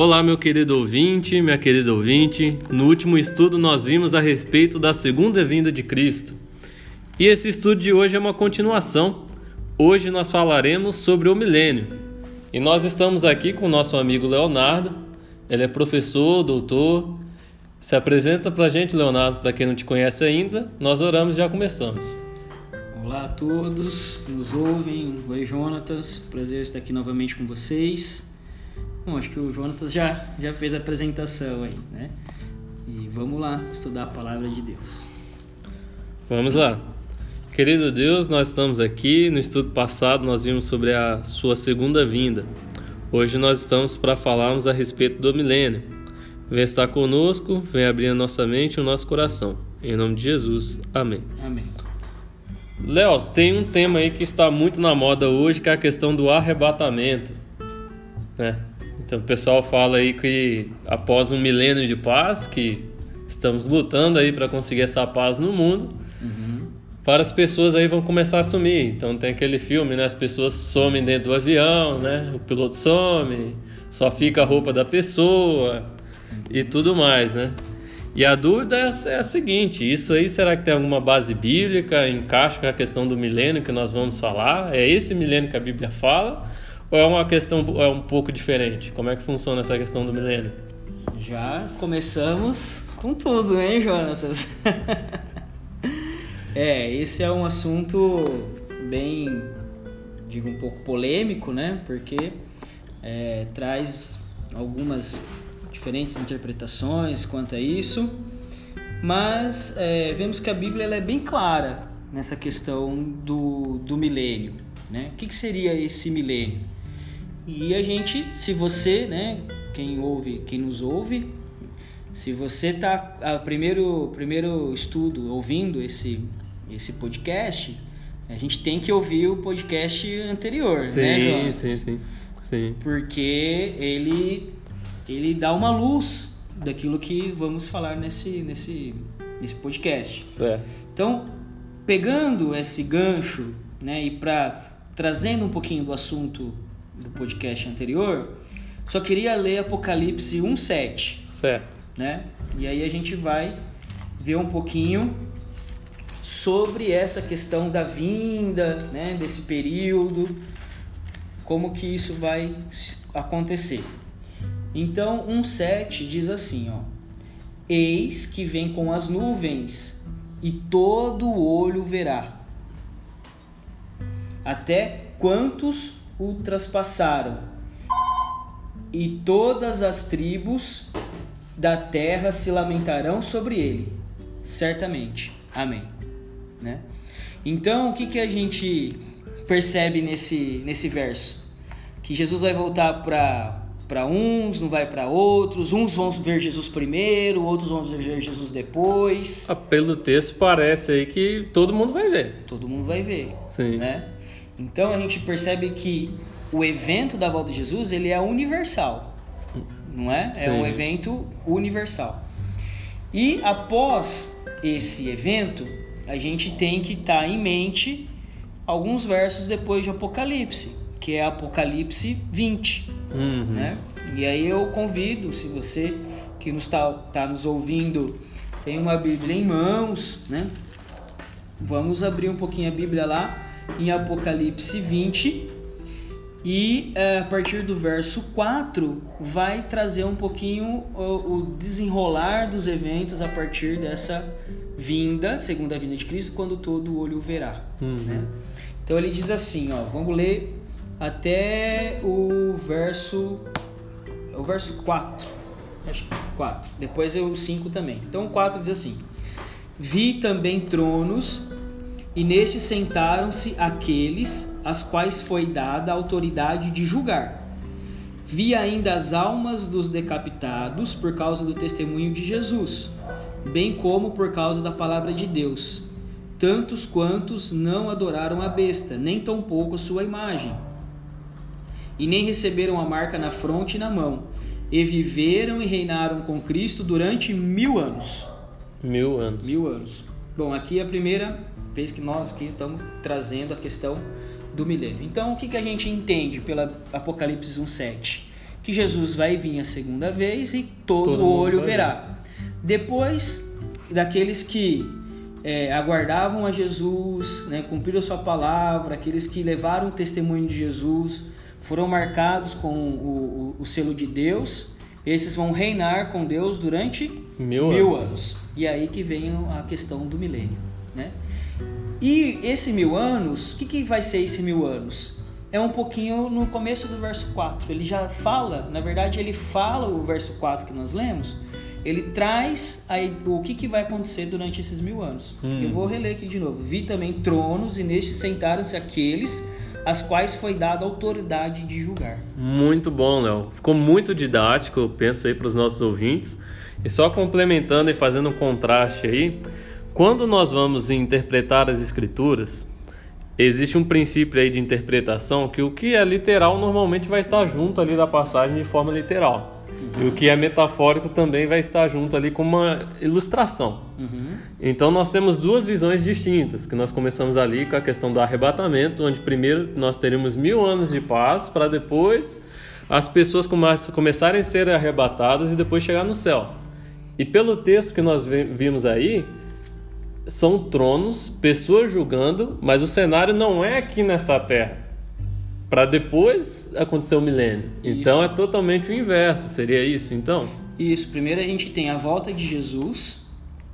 Olá, meu querido ouvinte, minha querida ouvinte. No último estudo, nós vimos a respeito da segunda vinda de Cristo. E esse estudo de hoje é uma continuação. Hoje nós falaremos sobre o milênio. E nós estamos aqui com o nosso amigo Leonardo. Ele é professor, doutor. Se apresenta para a gente, Leonardo, para quem não te conhece ainda. Nós oramos e já começamos. Olá a todos que nos ouvem. Oi, Jonatas. Prazer estar aqui novamente com vocês. Bom, acho que o Jonatas já, já fez a apresentação aí, né? E vamos lá estudar a palavra de Deus. Vamos lá. Querido Deus, nós estamos aqui. No estudo passado, nós vimos sobre a sua segunda vinda. Hoje nós estamos para falarmos a respeito do milênio. Vem estar conosco, vem abrir a nossa mente e o nosso coração. Em nome de Jesus. Amém. Amém. Léo, tem um tema aí que está muito na moda hoje, que é a questão do arrebatamento. Né? Então o pessoal fala aí que após um milênio de paz, que estamos lutando aí para conseguir essa paz no mundo, uhum. várias pessoas aí vão começar a sumir. Então tem aquele filme, né? As pessoas somem dentro do avião, né? O piloto some, só fica a roupa da pessoa e tudo mais, né? E a dúvida é a seguinte: isso aí será que tem alguma base bíblica? Encaixa com a questão do milênio que nós vamos falar? É esse milênio que a Bíblia fala? Ou é uma questão é um pouco diferente? Como é que funciona essa questão do milênio? Já começamos com tudo, hein, Jonatas? é, esse é um assunto bem, digo, um pouco polêmico, né? Porque é, traz algumas diferentes interpretações quanto a isso, mas é, vemos que a Bíblia é bem clara nessa questão do, do milênio. Né? O que, que seria esse milênio? E a gente, se você, né, quem ouve, quem nos ouve, se você tá a primeiro primeiro estudo ouvindo esse esse podcast, a gente tem que ouvir o podcast anterior, sim, né? Sim, sim, sim. Porque ele ele dá uma luz daquilo que vamos falar nesse nesse nesse podcast. Certo. Então, pegando esse gancho, né, e para trazendo um pouquinho do assunto do podcast anterior, só queria ler Apocalipse 1:7. Certo. Né? E aí a gente vai ver um pouquinho sobre essa questão da vinda, né, desse período, como que isso vai acontecer. Então, 1:7 diz assim, ó: Eis que vem com as nuvens, e todo olho verá. Até quantos o traspassaram, e todas as tribos da terra se lamentarão sobre ele, certamente. Amém. Né? Então, o que, que a gente percebe nesse, nesse verso? Que Jesus vai voltar para para uns, não vai para outros. Uns vão ver Jesus primeiro, outros vão ver Jesus depois. Ah, pelo texto parece aí que todo mundo vai ver. Todo mundo vai ver. Sim. Né? Então a gente percebe que o evento da volta de Jesus ele é universal, não é? É Sim. um evento universal. E após esse evento, a gente tem que estar tá em mente alguns versos depois de Apocalipse, que é Apocalipse 20. Uhum. Né? E aí eu convido, se você que nos está tá nos ouvindo tem uma Bíblia em mãos, né? Vamos abrir um pouquinho a Bíblia lá em Apocalipse 20 e é, a partir do verso 4 vai trazer um pouquinho o, desenrolar dos eventos a partir dessa vinda, segunda vinda de Cristo, quando todo olho verá. Uhum. Né? Então ele diz assim, ó, vamos ler até o verso o verso 4. Acho que 4. Depois é o 5 também. Então o 4 diz assim: Vi também tronos e neste sentaram-se aqueles às quais foi dada a autoridade de julgar. Vi ainda as almas dos decapitados por causa do testemunho de Jesus, bem como por causa da palavra de Deus, tantos quantos não adoraram a besta, nem tampouco a sua imagem, e nem receberam a marca na fronte e na mão, e viveram e reinaram com Cristo durante mil anos. Mil anos. Mil anos. Bom, aqui a primeira vez que nós aqui estamos trazendo a questão do milênio. Então, o que, que a gente entende pela Apocalipse 1.7? que Jesus vai vir a segunda vez e todo, todo olho verá. Depois daqueles que é, aguardavam a Jesus, né, cumpriram a sua palavra, aqueles que levaram o testemunho de Jesus, foram marcados com o, o, o selo de Deus, esses vão reinar com Deus durante mil, mil anos. anos. E aí que vem a questão do milênio. Né? E esse mil anos, o que, que vai ser esse mil anos? É um pouquinho no começo do verso 4. Ele já fala, na verdade, ele fala o verso 4 que nós lemos, ele traz aí o que, que vai acontecer durante esses mil anos. Hum. Eu vou reler aqui de novo. Vi também tronos, e nestes sentaram-se aqueles às quais foi dada autoridade de julgar. Muito bom, Léo. Ficou muito didático, eu penso aí para os nossos ouvintes. E só complementando e fazendo um contraste aí, quando nós vamos interpretar as escrituras, existe um princípio aí de interpretação que o que é literal normalmente vai estar junto ali da passagem de forma literal. Uhum. E o que é metafórico também vai estar junto ali com uma ilustração. Uhum. Então nós temos duas visões distintas, que nós começamos ali com a questão do arrebatamento, onde primeiro nós teremos mil anos de paz, para depois as pessoas começarem a ser arrebatadas e depois chegar no céu. E pelo texto que nós vimos aí, são tronos, pessoas julgando, mas o cenário não é aqui nessa terra para depois acontecer o milênio. Isso. Então é totalmente o inverso, seria isso então? Isso, primeiro a gente tem a volta de Jesus,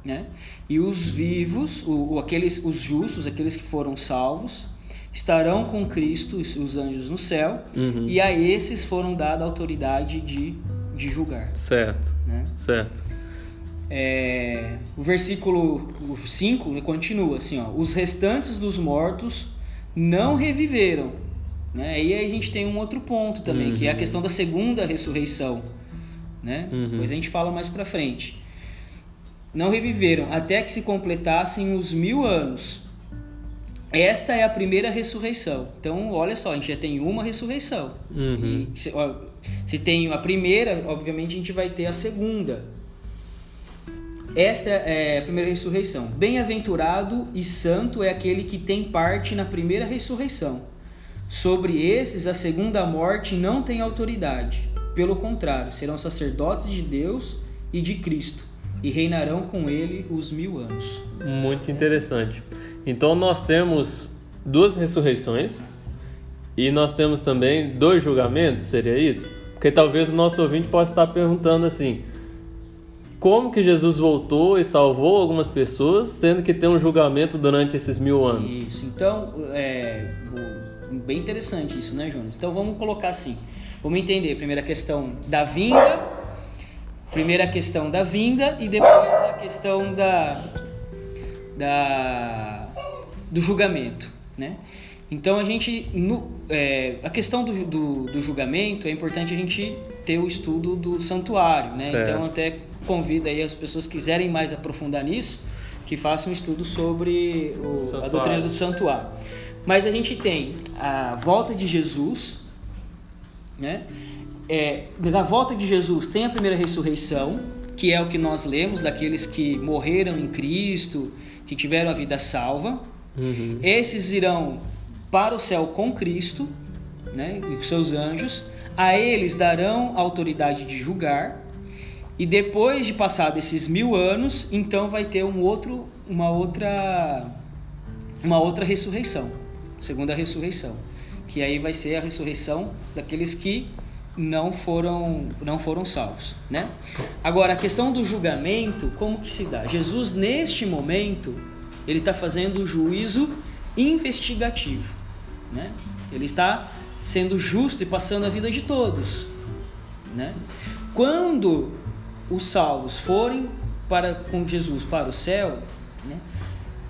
né? E os vivos, o, aqueles, os justos, aqueles que foram salvos, estarão com Cristo, os anjos no céu, uhum. e a esses foram dada a autoridade de, de julgar. Certo. Né? Certo. É, o versículo 5 continua assim: ó, os restantes dos mortos não reviveram né? E aí a gente tem um outro ponto também, uhum. que é a uhum. questão da segunda ressurreição. Né? Uhum. Depois a gente fala mais para frente. Não reviveram até que se completassem os mil anos. Esta é a primeira ressurreição. Então, olha só, a gente já tem uma ressurreição. Uhum. Se, ó, se tem a primeira, obviamente a gente vai ter a segunda. Esta é a primeira ressurreição. Bem-aventurado e santo é aquele que tem parte na primeira ressurreição. Sobre esses, a segunda morte não tem autoridade. Pelo contrário, serão sacerdotes de Deus e de Cristo e reinarão com ele os mil anos. Muito interessante. Então, nós temos duas ressurreições e nós temos também dois julgamentos, seria isso? Porque talvez o nosso ouvinte possa estar perguntando assim: como que Jesus voltou e salvou algumas pessoas, sendo que tem um julgamento durante esses mil anos? Isso. Então, é, bem interessante isso, né, Jonas? Então vamos colocar assim. Vamos entender primeiro a questão da vinda, primeira questão da vinda e depois a questão da, da do julgamento, né? Então a gente, no, é, a questão do, do, do, julgamento é importante a gente ter o estudo do santuário, né? Certo. Então até convido aí as pessoas que quiserem mais aprofundar nisso, que façam um estudo sobre o, a doutrina do santuário. Mas a gente tem a volta de Jesus, né? É, na volta de Jesus tem a primeira ressurreição, que é o que nós lemos daqueles que morreram em Cristo, que tiveram a vida salva. Uhum. Esses irão para o céu com Cristo, né, e com seus anjos. A eles darão autoridade de julgar. E depois de passar esses mil anos, então vai ter um outro, uma outra, uma outra ressurreição segunda ressurreição, que aí vai ser a ressurreição daqueles que não foram não foram salvos, né? Agora a questão do julgamento, como que se dá? Jesus neste momento ele está fazendo o juízo investigativo, né? Ele está sendo justo e passando a vida de todos, né? Quando os salvos forem para com Jesus para o céu, né?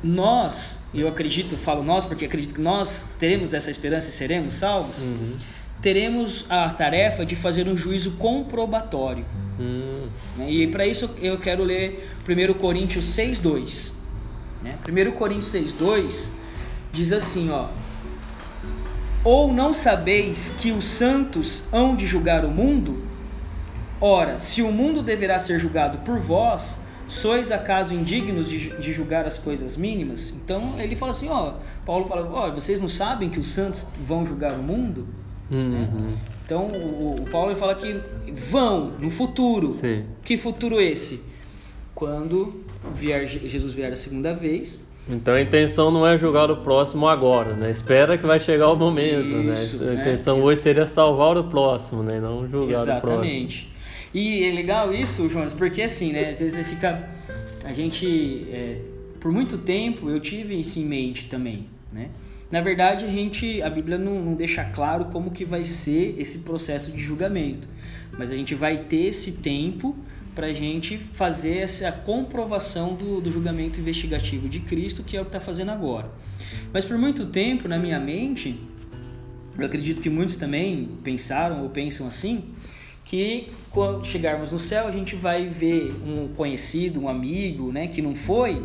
nós, eu acredito, falo nós porque acredito que nós teremos essa esperança e seremos salvos, uhum. teremos a tarefa de fazer um juízo comprobatório. Uhum. E para isso eu quero ler 1 Coríntios 6,2. Né? 1 Coríntios 6,2 diz assim: ó, Ou não sabeis que os santos hão de julgar o mundo? Ora, se o mundo deverá ser julgado por vós, sois acaso indignos de, de, julgar as coisas mínimas? Então ele fala assim, ó, Paulo fala, ó, vocês não sabem que os santos vão julgar o mundo? Uhum. Então o, o Paulo fala que vão no futuro. Sim. Que futuro esse? Quando vier, Jesus vier a segunda vez. Então a intenção não é julgar o próximo agora, né? Espera que vai chegar o momento, Isso, né? A né? intenção hoje seria salvar o próximo, né? Não julgar o próximo. Exatamente. E é legal isso, Jonas, porque assim, né? Às vezes fica. A gente. é, por muito tempo eu tive isso em mente também, né? Na verdade, a gente. A Bíblia não, não deixa claro como que vai ser esse processo de julgamento. Mas a gente vai ter esse tempo para a gente fazer essa comprovação do, do julgamento investigativo de Cristo, que é o que está fazendo agora. Mas por muito tempo, na minha mente, eu acredito que muitos também pensaram ou pensam assim, que quando chegarmos no céu a gente vai ver um conhecido, um amigo, né, que não foi,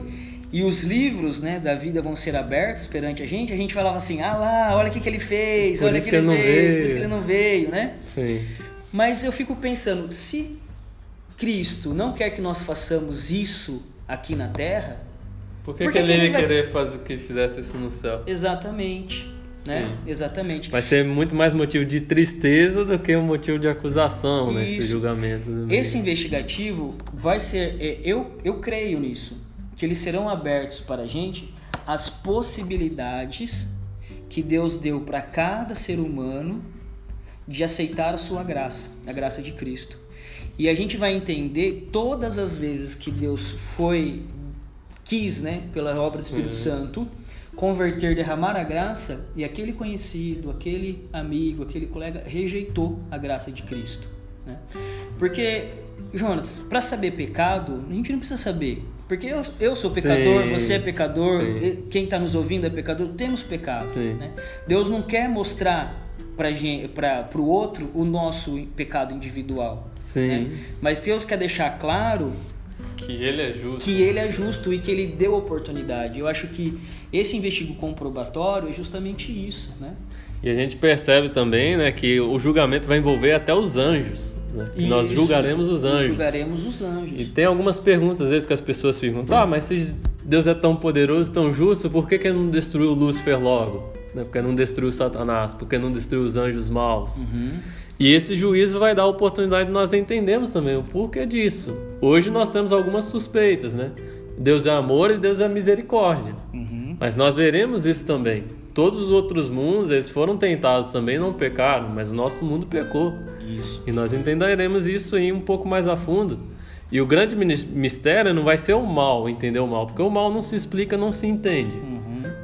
e os livros, né, da vida vão ser abertos perante a gente, a gente falava assim: "Ah lá, olha o que que ele fez, Por olha o que que ele ele fez, por veio." isso que ele não veio", né? Sim. Mas eu fico pensando, se Cristo não quer que nós façamos isso aqui na terra, Por que, que ele ia vai- querer fazer que fizesse isso no céu? exatamente, né? Sim. Exatamente. Vai ser muito mais motivo de tristeza do que um motivo de acusação nesse Isso. julgamento. do Esse investigativo vai ser, é, eu, eu creio nisso, que eles serão abertos para a gente as possibilidades que Deus deu para cada ser humano de aceitar a sua graça, a graça de Cristo. E a gente vai entender todas as vezes que Deus foi quis, né, pela obra do Espírito Sim. Santo, converter, derramar a graça e aquele conhecido, aquele amigo, aquele colega rejeitou a graça de Cristo, né? Porque Jonas, para saber pecado, a gente não precisa saber. Porque eu, eu sou pecador, Sim. você é pecador, Sim. quem está nos ouvindo é pecador, temos pecado. Né? Deus não quer mostrar para o outro o nosso pecado individual. Sim. né? Mas Deus quer deixar claro Que ele é justo. que ele é justo e que ele deu oportunidade. Eu acho que esse investigo comprobatório é justamente isso, né? E a gente percebe também, né, que o julgamento vai envolver até os anjos. né? Nós julgaremos os anjos. Julgaremos os anjos. E tem algumas perguntas às vezes que as pessoas ficam, tá, mas se Deus é tão poderoso, tão justo, por que, que ele não destruiu Lúcifer logo? Né? Porque não destruiu Satanás, porque não destruiu os anjos maus. Uhum. E esse juízo vai dar a oportunidade de nós entendermos também o porquê disso. Hoje nós temos algumas suspeitas, né? Deus é amor e Deus é misericórdia. Uhum. Mas nós veremos isso também. Todos os outros mundos, eles foram tentados também, não pecaram, mas o nosso mundo pecou. Isso. E nós entenderemos isso aí um pouco mais a fundo. E o grande mistério não vai ser o mal, entender o mal, porque o mal não se explica, não se entende.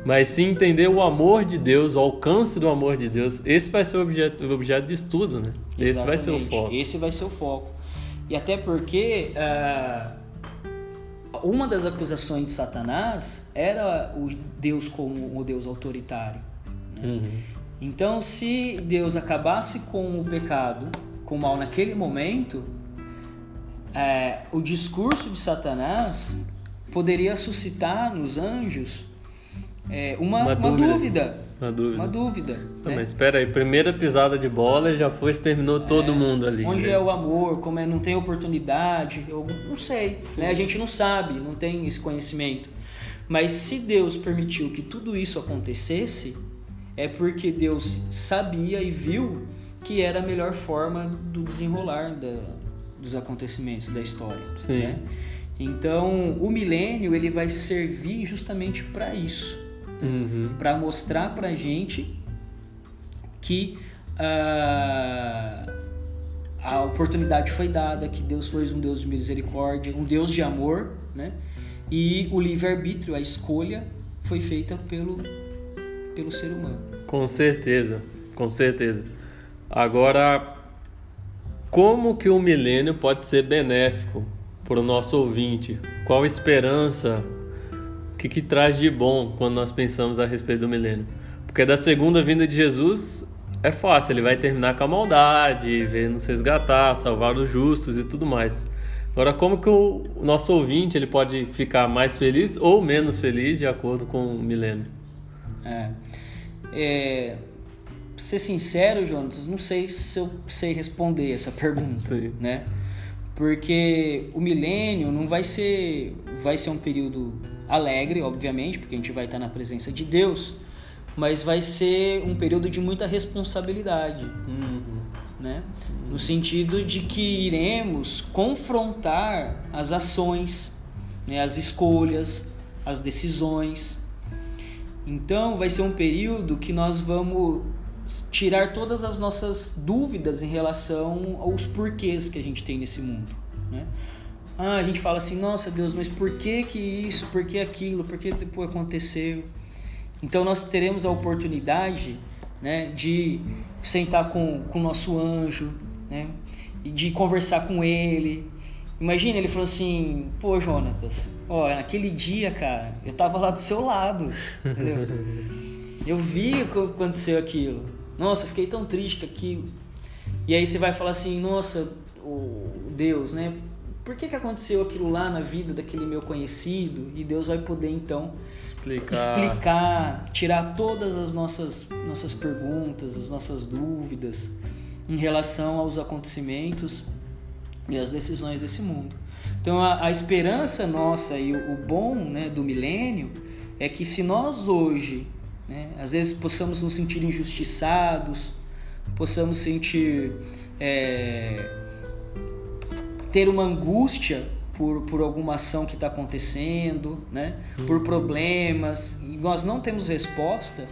Mas sim entender o amor de Deus, o alcance do amor de Deus. Esse vai ser o objeto, o objeto de estudo, né? Esse vai ser o Exatamente. foco. Esse vai ser o foco. E até porque ah, uma das acusações de Satanás era o Deus como o Deus autoritário. Uhum. Então, se Deus acabasse com o pecado, com o mal naquele momento, é, o discurso de Satanás poderia suscitar nos anjos é, uma, Uma uma dúvida. dúvida. Uma dúvida. Uma dúvida. Não, né? mas espera aí, primeira pisada de bola já foi, exterminou todo mundo ali. Onde né? é o amor, como é, não tem oportunidade, eu não sei, né? A gente não sabe, não tem esse conhecimento. Mas se Deus permitiu que tudo isso acontecesse, é porque Deus sabia e viu que era a melhor forma do desenrolar da- dos acontecimentos da história. Sim. né? Então, o milênio ele vai servir justamente para isso Uhum. para mostrar pra gente que ah, a oportunidade foi dada, que Deus foi um Deus de misericórdia, um Deus de amor, né? E o livre-arbítrio, a escolha, foi feita pelo, pelo ser humano. Com certeza, com certeza. Agora, como que o milênio pode ser benéfico para o nosso ouvinte? Qual esperança? O que, que traz de bom quando nós pensamos a respeito do milênio? Porque da segunda vinda de Jesus é fácil, ele vai terminar com a maldade, ver nos resgatar, salvar os justos e tudo mais. Agora, como que o nosso ouvinte ele pode ficar mais feliz ou menos feliz de acordo com o milênio? É, é, pra ser sincero, Jonas, não sei se eu sei responder essa pergunta, Sim. né? Porque o milênio não vai ser, vai ser um período alegre, obviamente, porque a gente vai estar na presença de Deus, mas vai ser um período de muita responsabilidade, né? No sentido de que iremos confrontar as ações, né? as escolhas, as decisões. Então vai ser um período que nós vamos tirar todas as nossas dúvidas em relação aos porquês que a gente tem nesse mundo, né? Ah, a gente fala assim, nossa Deus, mas por que que isso, por que aquilo, por que depois aconteceu? Então nós teremos a oportunidade né, de sentar com o nosso anjo, né, e de conversar com ele. Imagina, ele falou assim, pô Jonatas, ó, naquele dia, cara, eu tava lá do seu lado, entendeu? Eu vi o que aconteceu aquilo. Nossa, eu fiquei tão triste com aquilo. E aí você vai falar assim, nossa, o Deus, né? Por que, que aconteceu aquilo lá na vida daquele meu conhecido e Deus vai poder então explicar, explicar tirar todas as nossas, nossas perguntas, as nossas dúvidas em relação aos acontecimentos e às decisões desse mundo. Então a, a esperança nossa e o, o bom né, do milênio é que se nós hoje, né, às vezes possamos nos sentir injustiçados, possamos sentir é, ter uma angústia por, por alguma ação que está acontecendo, né? por problemas, e nós não temos resposta,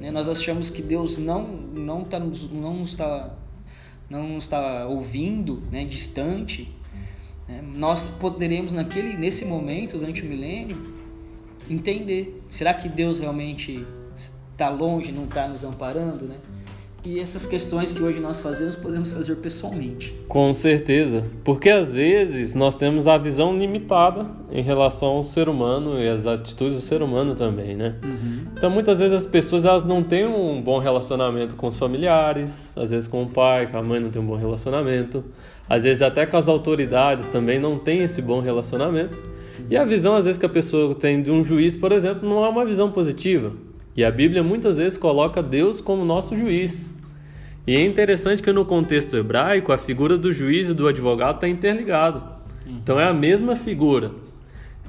né? nós achamos que Deus não, não, tá, não, está, não está ouvindo, né? distante, né? nós poderemos naquele, nesse momento, durante o milênio, entender, será que Deus realmente está longe, não está nos amparando, né? E essas questões que hoje nós fazemos podemos fazer pessoalmente. Com certeza, porque às vezes nós temos a visão limitada em relação ao ser humano e as atitudes do ser humano também, né? Uhum. Então muitas vezes as pessoas elas não têm um bom relacionamento com os familiares, às vezes com o pai, com a mãe não tem um bom relacionamento, às vezes até com as autoridades também não tem esse bom relacionamento. E a visão às vezes que a pessoa tem de um juiz, por exemplo, não é uma visão positiva. E a Bíblia muitas vezes coloca Deus como nosso juiz. E é interessante que no contexto hebraico a figura do juiz e do advogado está interligado. Então é a mesma figura.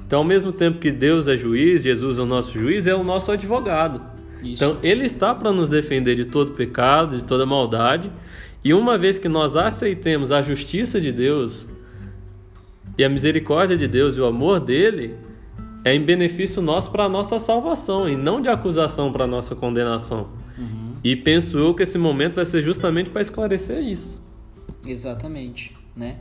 Então, ao mesmo tempo que Deus é juiz, Jesus é o nosso juiz, é o nosso advogado. Isso. Então, ele está para nos defender de todo pecado, de toda maldade. E uma vez que nós aceitemos a justiça de Deus e a misericórdia de Deus e o amor dele, é em benefício nosso para a nossa salvação e não de acusação para a nossa condenação. Uhum. E penso eu que esse momento vai ser justamente para esclarecer isso. Exatamente, né?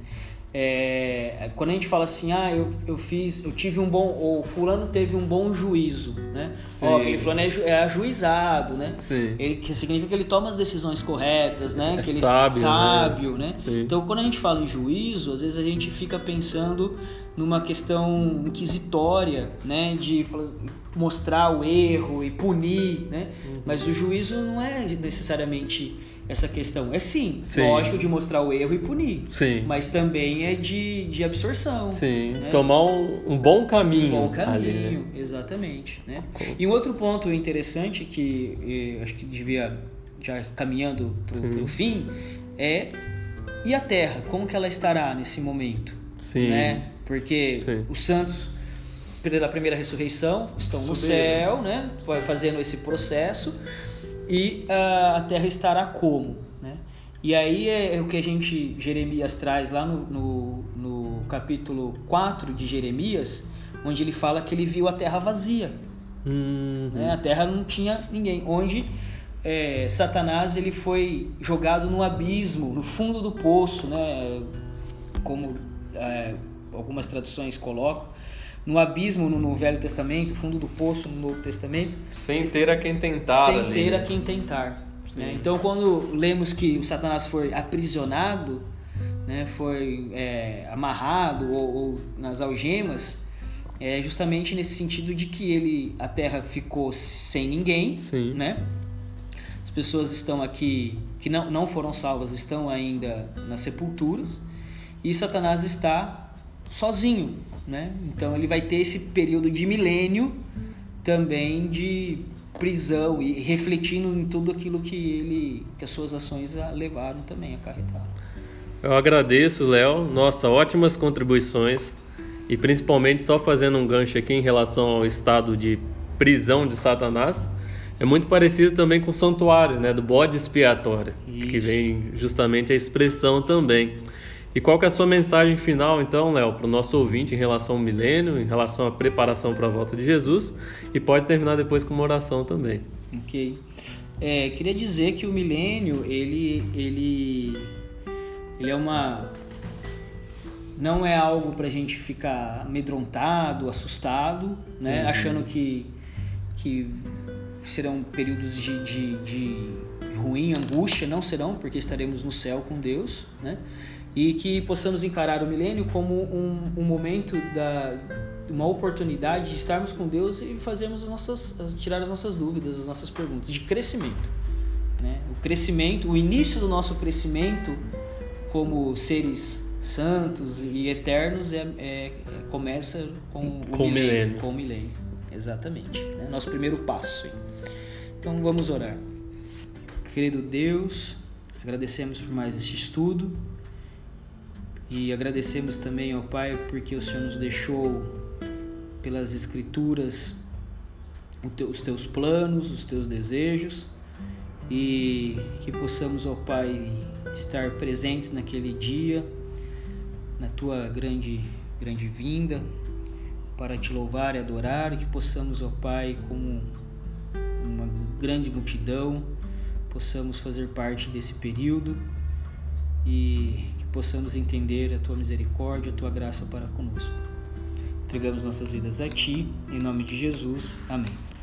É, quando a gente fala assim, ah, eu, eu fiz, eu tive um bom, ou fulano teve um bom juízo, né? Sim. Ó, aquele fulano é, é ajuizado, né? Sim. Ele, que significa que ele toma as decisões corretas, né? É que ele sábio, é sábio, né? né? Então, quando a gente fala em juízo, às vezes a gente fica pensando numa questão inquisitória, né? De mostrar o erro e punir, né? Uhum. Mas o juízo não é necessariamente essa questão. É sim, sim, lógico, de mostrar o erro e punir. Sim. Mas também é de, de absorção. Sim, né? tomar um, um, bom caminho. Um bom caminho, ali, né? exatamente. Né? E um outro ponto interessante que acho que devia, já caminhando para o fim, é e a Terra, como que ela estará nesse momento? Sim. Né? Porque sim. os santos da primeira ressurreição estão no céu, né? Vai fazendo esse processo e uh, a terra estará como, né? E aí é, é, o que a gente, Jeremias traz lá no, no, no, capítulo 4 de Jeremias, onde ele fala que ele viu a terra vazia. Uhum. Né? A terra não tinha ninguém. Onde é, Satanás ele foi jogado no abismo, no fundo do poço, né? como é, algumas traduções colocam no abismo no, no, Velho Testamento, fundo do poço no Novo Testamento. Sem ter a quem tentar. Sem ali, ter né? a quem tentar. Né? Então, quando lemos que o Satanás foi aprisionado, né, foi é, amarrado ou, ou, nas algemas, é justamente nesse sentido de que ele, a Terra ficou sem ninguém, Sim. né? As pessoas estão aqui que não, não foram salvas estão ainda nas sepulturas e Satanás está sozinho, né? Então ele vai ter esse período de milênio também de prisão e refletindo em tudo aquilo que ele que as suas ações levaram também acarretaram. Eu agradeço, Léo. Nossa, ótimas contribuições e principalmente só fazendo um gancho aqui em relação ao estado de prisão de Satanás. É muito parecido também com o santuário, né, do bode expiatório, Isso. que vem justamente a expressão também. E qual que é a sua mensagem final, então, Léo, para o nosso ouvinte em relação ao milênio, em relação à preparação para a volta de Jesus? E pode terminar depois com uma oração também. Ok. É, queria dizer que o milênio, ele, ele, ele é uma... Não é algo para a gente ficar amedrontado, assustado, né? Uhum. Achando que, que serão períodos de, de, de ruim, angústia. Não serão, porque estaremos no céu com Deus, né? E que possamos encarar o milênio como um, um momento da, uma oportunidade de estarmos com Deus e fazermos as nossas, tirar as nossas dúvidas, as nossas perguntas, de crescimento. Né? O crescimento, o início do nosso crescimento como seres santos e eternos é, é- começa com, o Com o milênio. Com o milênio, exatamente. né? Nosso primeiro passo. hein? Então vamos orar. Querido Deus, agradecemos por mais este estudo e agradecemos também, ó Pai, porque o Senhor nos deixou pelas Escrituras os teus planos, os teus desejos e que possamos, ó Pai, estar presentes naquele dia, na tua grande, grande vinda, para te louvar e adorar e que possamos, ó Pai, como uma grande multidão, possamos fazer parte desse período e possamos entender a tua misericórdia, a tua graça para conosco. Entregamos nossas vidas a ti, em nome de Jesus. Amém.